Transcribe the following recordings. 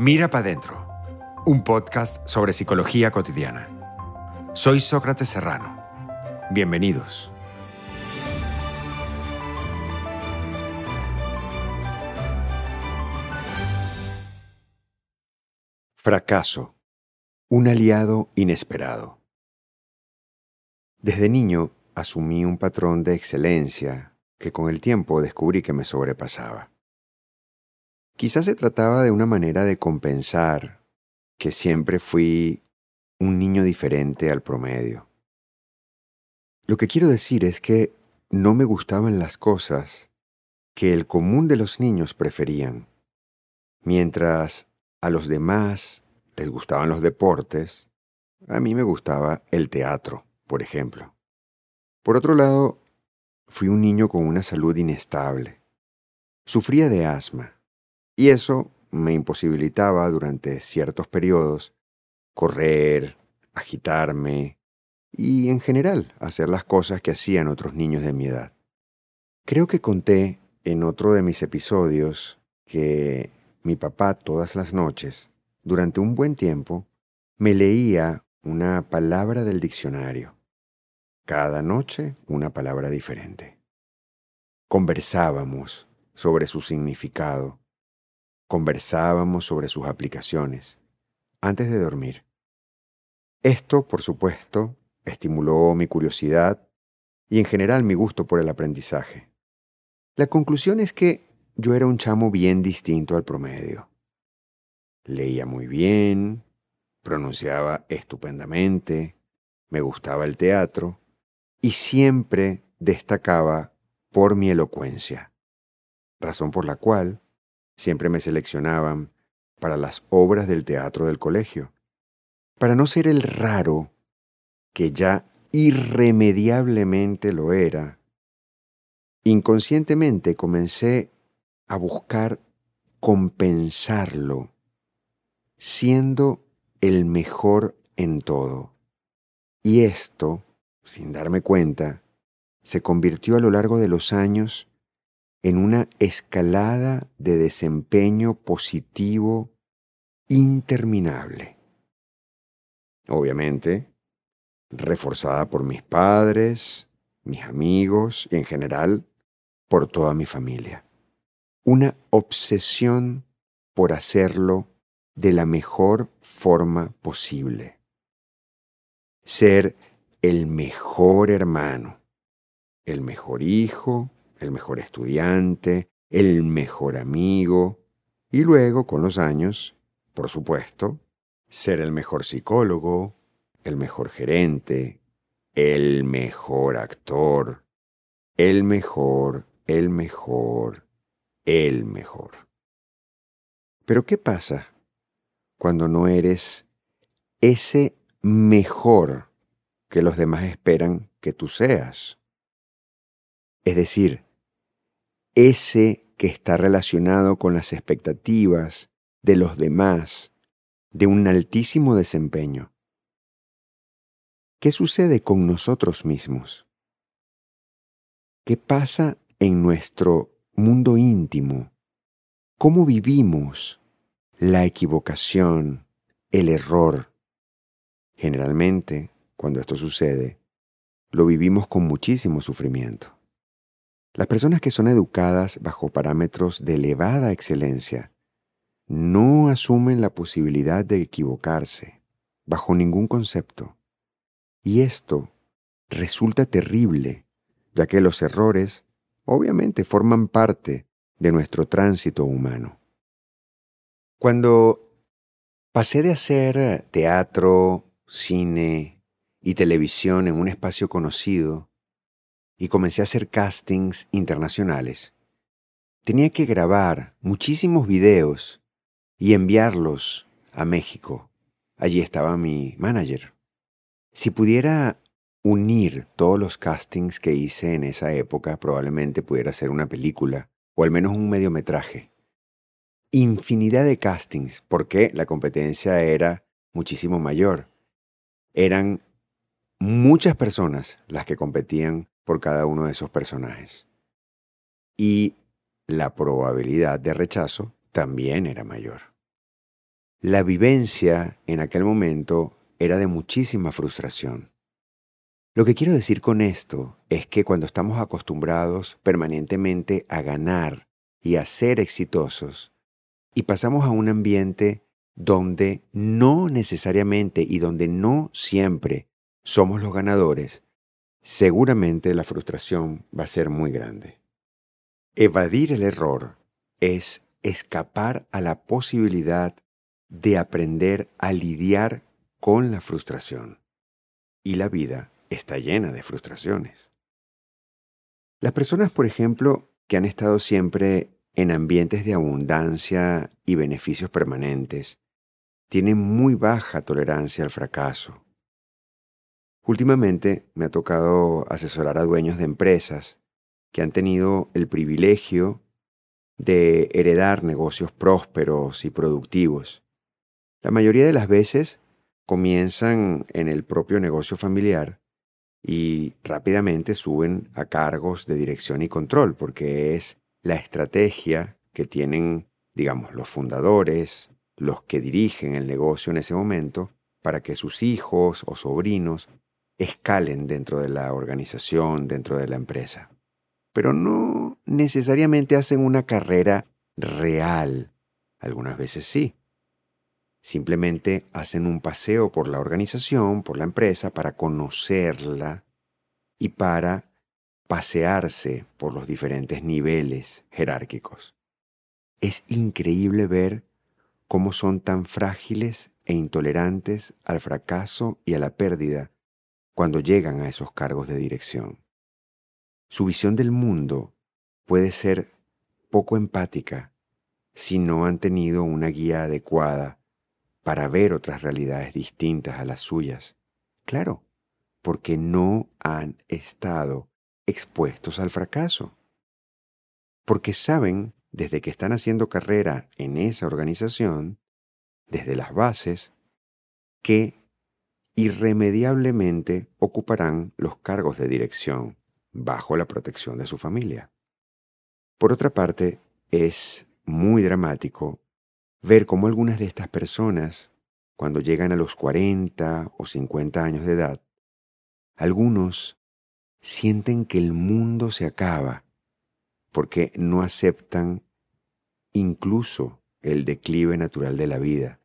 Mira para adentro, un podcast sobre psicología cotidiana. Soy Sócrates Serrano. Bienvenidos. Fracaso. Un aliado inesperado. Desde niño asumí un patrón de excelencia que con el tiempo descubrí que me sobrepasaba. Quizás se trataba de una manera de compensar que siempre fui un niño diferente al promedio. Lo que quiero decir es que no me gustaban las cosas que el común de los niños preferían. Mientras a los demás les gustaban los deportes, a mí me gustaba el teatro, por ejemplo. Por otro lado, fui un niño con una salud inestable. Sufría de asma y eso me imposibilitaba durante ciertos periodos correr, agitarme y en general hacer las cosas que hacían otros niños de mi edad. Creo que conté en otro de mis episodios que mi papá todas las noches, durante un buen tiempo, me leía una palabra del diccionario. Cada noche una palabra diferente. Conversábamos sobre su significado Conversábamos sobre sus aplicaciones antes de dormir. Esto, por supuesto, estimuló mi curiosidad y en general mi gusto por el aprendizaje. La conclusión es que yo era un chamo bien distinto al promedio. Leía muy bien, pronunciaba estupendamente, me gustaba el teatro y siempre destacaba por mi elocuencia, razón por la cual Siempre me seleccionaban para las obras del teatro del colegio. Para no ser el raro, que ya irremediablemente lo era, inconscientemente comencé a buscar compensarlo, siendo el mejor en todo. Y esto, sin darme cuenta, se convirtió a lo largo de los años en una escalada de desempeño positivo interminable. Obviamente, reforzada por mis padres, mis amigos y en general por toda mi familia. Una obsesión por hacerlo de la mejor forma posible. Ser el mejor hermano, el mejor hijo, el mejor estudiante, el mejor amigo, y luego, con los años, por supuesto, ser el mejor psicólogo, el mejor gerente, el mejor actor, el mejor, el mejor, el mejor. Pero ¿qué pasa cuando no eres ese mejor que los demás esperan que tú seas? Es decir, ese que está relacionado con las expectativas de los demás de un altísimo desempeño. ¿Qué sucede con nosotros mismos? ¿Qué pasa en nuestro mundo íntimo? ¿Cómo vivimos la equivocación, el error? Generalmente, cuando esto sucede, lo vivimos con muchísimo sufrimiento. Las personas que son educadas bajo parámetros de elevada excelencia no asumen la posibilidad de equivocarse bajo ningún concepto. Y esto resulta terrible, ya que los errores obviamente forman parte de nuestro tránsito humano. Cuando pasé de hacer teatro, cine y televisión en un espacio conocido y comencé a hacer castings internacionales, tenía que grabar muchísimos videos y enviarlos a México. Allí estaba mi manager. Si pudiera unir todos los castings que hice en esa época, probablemente pudiera hacer una película o al menos un mediometraje. Infinidad de castings, porque la competencia era muchísimo mayor. Eran muchas personas las que competían por cada uno de esos personajes. Y la probabilidad de rechazo también era mayor. la vivencia en aquel momento era de muchísima frustración. Lo que quiero decir con esto es que cuando estamos acostumbrados permanentemente a ganar y a ser exitosos, y pasamos a un ambiente donde no necesariamente y donde no siempre somos los ganadores, seguramente la frustración va a ser muy grande. Evadir el error es escapar a la posibilidad de aprender a lidiar con la frustración. Y la vida está llena de frustraciones. Las personas, por ejemplo, que han estado siempre en ambientes de abundancia y beneficios permanentes, tienen muy baja tolerancia al fracaso. Últimamente me ha tocado asesorar a dueños de empresas que han tenido el privilegio de heredar negocios prósperos y productivos. La mayoría de las veces comienzan en el propio negocio familiar y rápidamente suben a cargos de dirección y control, porque es la estrategia que tienen, digamos, los fundadores, los que dirigen el negocio en ese momento, para que sus hijos o sobrinos escalen dentro de la organización, dentro de la empresa. Pero no necesariamente hacen una carrera real. Algunas veces sí. Simplemente hacen un paseo por la organización, por la empresa, para conocerla y para pasearse por los diferentes niveles jerárquicos. Es increíble ver cómo son tan frágiles e intolerantes al fracaso y a la pérdida cuando llegan a esos cargos de dirección. Su visión del mundo puede ser poco empática si no han tenido una guía adecuada para ver otras realidades distintas a las suyas. Claro, porque no han estado expuestos al fracaso. Porque saben, desde que están haciendo carrera en esa organización, desde las bases, que irremediablemente ocuparán los cargos de dirección bajo la protección de su familia. Por otra parte, es muy dramático ver cómo algunas de estas personas, cuando llegan a los 40 o 50 años de edad, algunos sienten que el mundo se acaba porque no aceptan incluso el declive natural de la vida,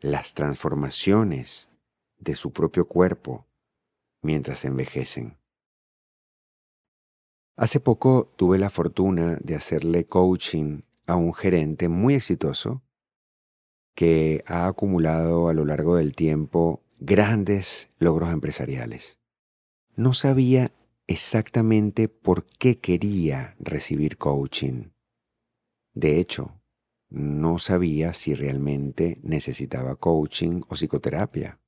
las transformaciones de su propio cuerpo mientras envejecen. Hace poco tuve la fortuna de hacerle coaching a un gerente muy exitoso que ha acumulado a lo largo del tiempo grandes logros empresariales. No sabía exactamente por qué quería recibir coaching. De hecho, no sabía si realmente necesitaba coaching o psicoterapia,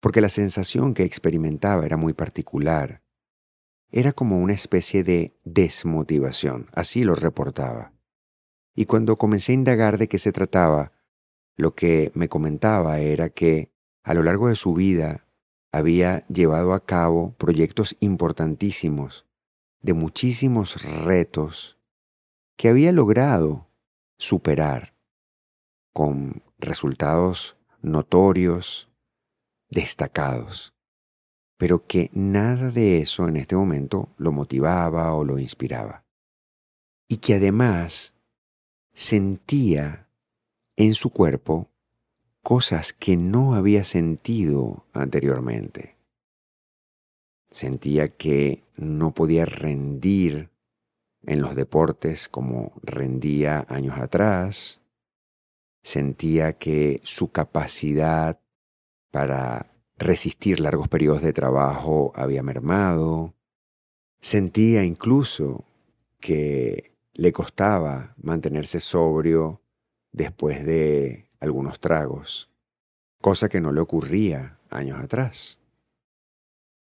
porque la sensación que experimentaba era muy particular. Era como una especie de desmotivación, así lo reportaba. Y cuando comencé a indagar de qué se trataba, lo que me comentaba era que a lo largo de su vida había llevado a cabo proyectos importantísimos, de muchísimos retos, que había logrado superar con resultados notorios, destacados, pero que nada de eso en este momento lo motivaba o lo inspiraba. Y que además sentía en su cuerpo cosas que no había sentido anteriormente. Sentía que no podía rendir en los deportes como rendía años atrás. Sentía que su capacidad para resistir largos periodos de trabajo había mermado. Sentía incluso que le costaba mantenerse sobrio después de algunos tragos, cosa que no le ocurría años atrás.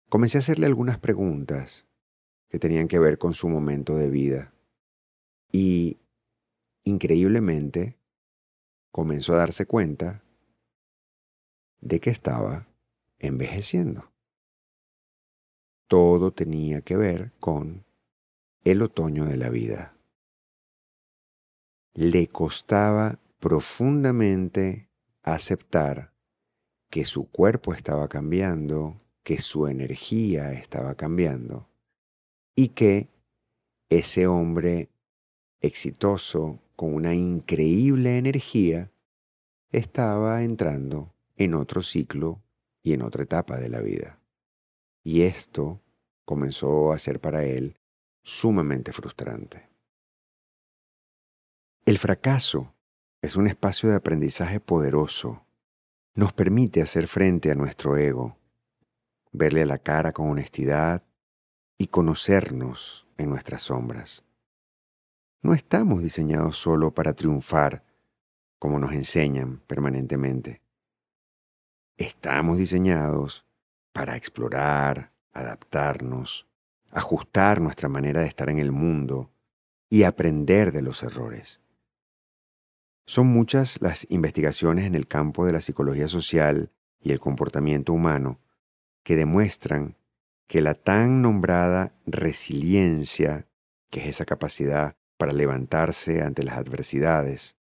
Comencé a hacerle algunas preguntas que tenían que ver con su momento de vida y, increíblemente, comenzó a darse cuenta de que estaba envejeciendo. Todo tenía que ver con el otoño de la vida le costaba profundamente aceptar que su cuerpo estaba cambiando, que su energía estaba cambiando y que ese hombre exitoso, con una increíble energía, estaba entrando en otro ciclo y en otra etapa de la vida. Y esto comenzó a ser para él sumamente frustrante. El fracaso es un espacio de aprendizaje poderoso. Nos permite hacer frente a nuestro ego, verle a la cara con honestidad y conocernos en nuestras sombras. No estamos diseñados solo para triunfar, como nos enseñan permanentemente. Estamos diseñados para explorar, adaptarnos, ajustar nuestra manera de estar en el mundo y aprender de los errores. Son muchas las investigaciones en el campo de la psicología social y el comportamiento humano que demuestran que la tan nombrada resiliencia, que es esa capacidad para levantarse ante las adversidades,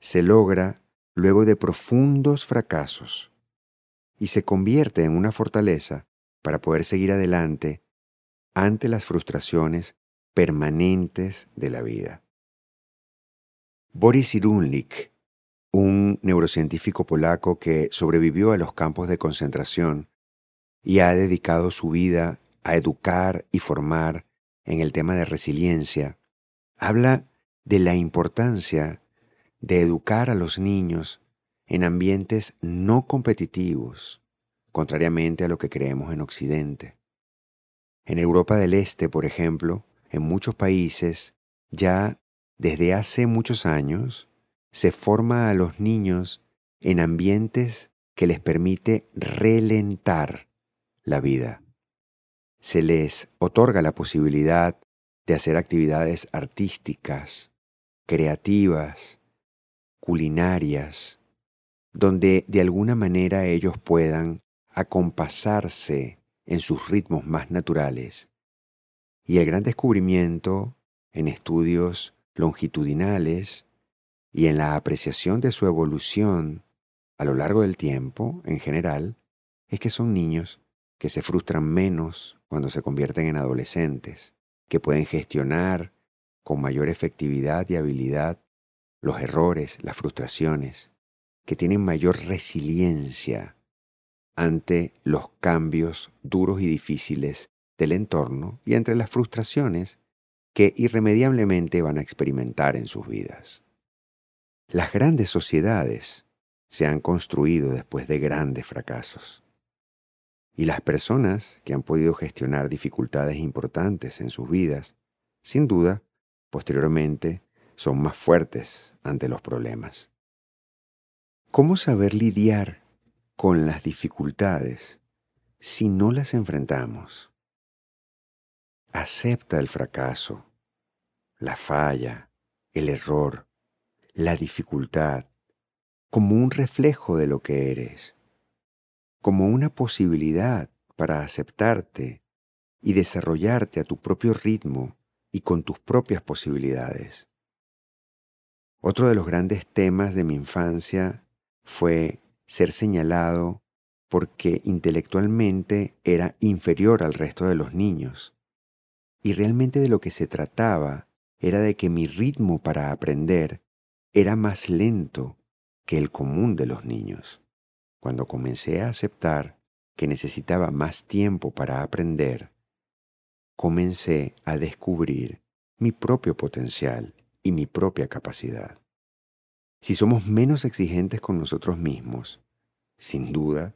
se logra luego de profundos fracasos y se convierte en una fortaleza para poder seguir adelante ante las frustraciones permanentes de la vida. Boris Cyrulnik, un neurocientífico polaco que sobrevivió a los campos de concentración y ha dedicado su vida a educar y formar en el tema de resiliencia, habla de la importancia de educar a los niños en ambientes no competitivos, contrariamente a lo que creemos en Occidente. En Europa del Este, por ejemplo, en muchos países, ya desde hace muchos años, se forma a los niños en ambientes que les permite relentar la vida. Se les otorga la posibilidad de hacer actividades artísticas, creativas, culinarias, donde de alguna manera ellos puedan acompasarse en sus ritmos más naturales. Y el gran descubrimiento en estudios longitudinales y en la apreciación de su evolución a lo largo del tiempo en general es que son niños que se frustran menos cuando se convierten en adolescentes, que pueden gestionar con mayor efectividad y habilidad los errores, las frustraciones, que tienen mayor resiliencia ante los cambios duros y difíciles del entorno y entre las frustraciones que irremediablemente van a experimentar en sus vidas. Las grandes sociedades se han construido después de grandes fracasos. Y las personas que han podido gestionar dificultades importantes en sus vidas, sin duda, posteriormente son más fuertes ante los problemas. ¿Cómo saber lidiar con las dificultades si no las enfrentamos? Acepta el fracaso, la falla, el error, la dificultad como un reflejo de lo que eres, como una posibilidad para aceptarte y desarrollarte a tu propio ritmo y con tus propias posibilidades. Otro de los grandes temas de mi infancia fue ser señalado porque intelectualmente era inferior al resto de los niños. Y realmente de lo que se trataba era de que mi ritmo para aprender era más lento que el común de los niños. Cuando comencé a aceptar que necesitaba más tiempo para aprender, comencé a descubrir mi propio potencial y mi propia capacidad. Si somos menos exigentes con nosotros mismos, sin duda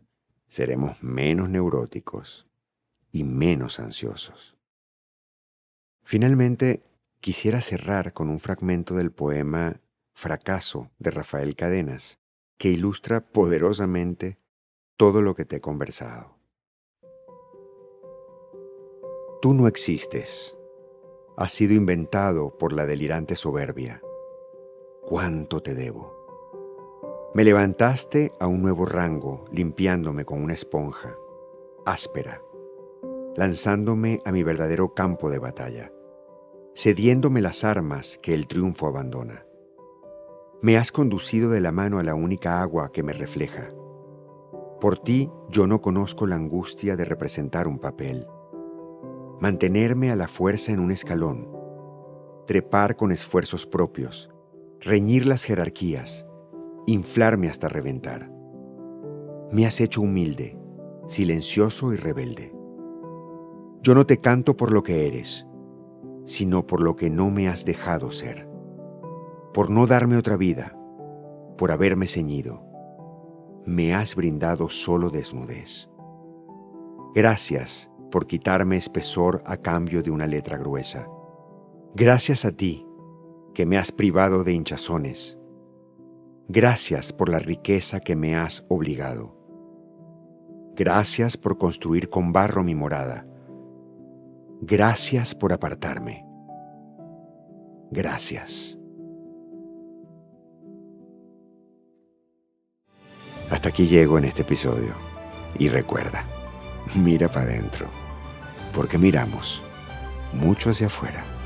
seremos menos neuróticos y menos ansiosos. Finalmente, quisiera cerrar con un fragmento del poema Fracaso de Rafael Cadenas, que ilustra poderosamente todo lo que te he conversado. Tú no existes has sido inventado por la delirante soberbia. ¿Cuánto te debo? Me levantaste a un nuevo rango, limpiándome con una esponja, áspera, lanzándome a mi verdadero campo de batalla, cediéndome las armas que el triunfo abandona. Me has conducido de la mano a la única agua que me refleja. Por ti yo no conozco la angustia de representar un papel. Mantenerme a la fuerza en un escalón. Trepar con esfuerzos propios. Reñir las jerarquías. Inflarme hasta reventar. Me has hecho humilde, silencioso y rebelde. Yo no te canto por lo que eres, sino por lo que no me has dejado ser, por no darme otra vida, por haberme ceñido. Me has brindado solo desnudez. Gracias por quitarme espesor a cambio de una letra gruesa. Gracias a ti, que me has privado de hinchazones. Gracias por la riqueza que me has obligado. Gracias por construir con barro mi morada. Gracias por apartarme. Gracias. Hasta aquí llego en este episodio. Y recuerda, mira para adentro, porque miramos mucho hacia afuera.